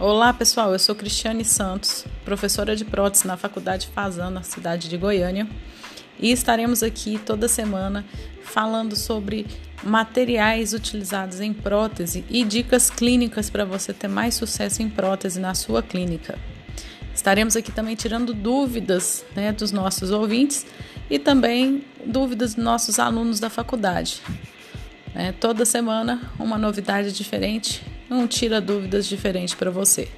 Olá pessoal, eu sou Cristiane Santos, professora de prótese na Faculdade Fazana, cidade de Goiânia, e estaremos aqui toda semana falando sobre materiais utilizados em prótese e dicas clínicas para você ter mais sucesso em prótese na sua clínica. Estaremos aqui também tirando dúvidas né, dos nossos ouvintes e também dúvidas dos nossos alunos da faculdade. É, toda semana uma novidade diferente, um tira dúvidas diferente para você.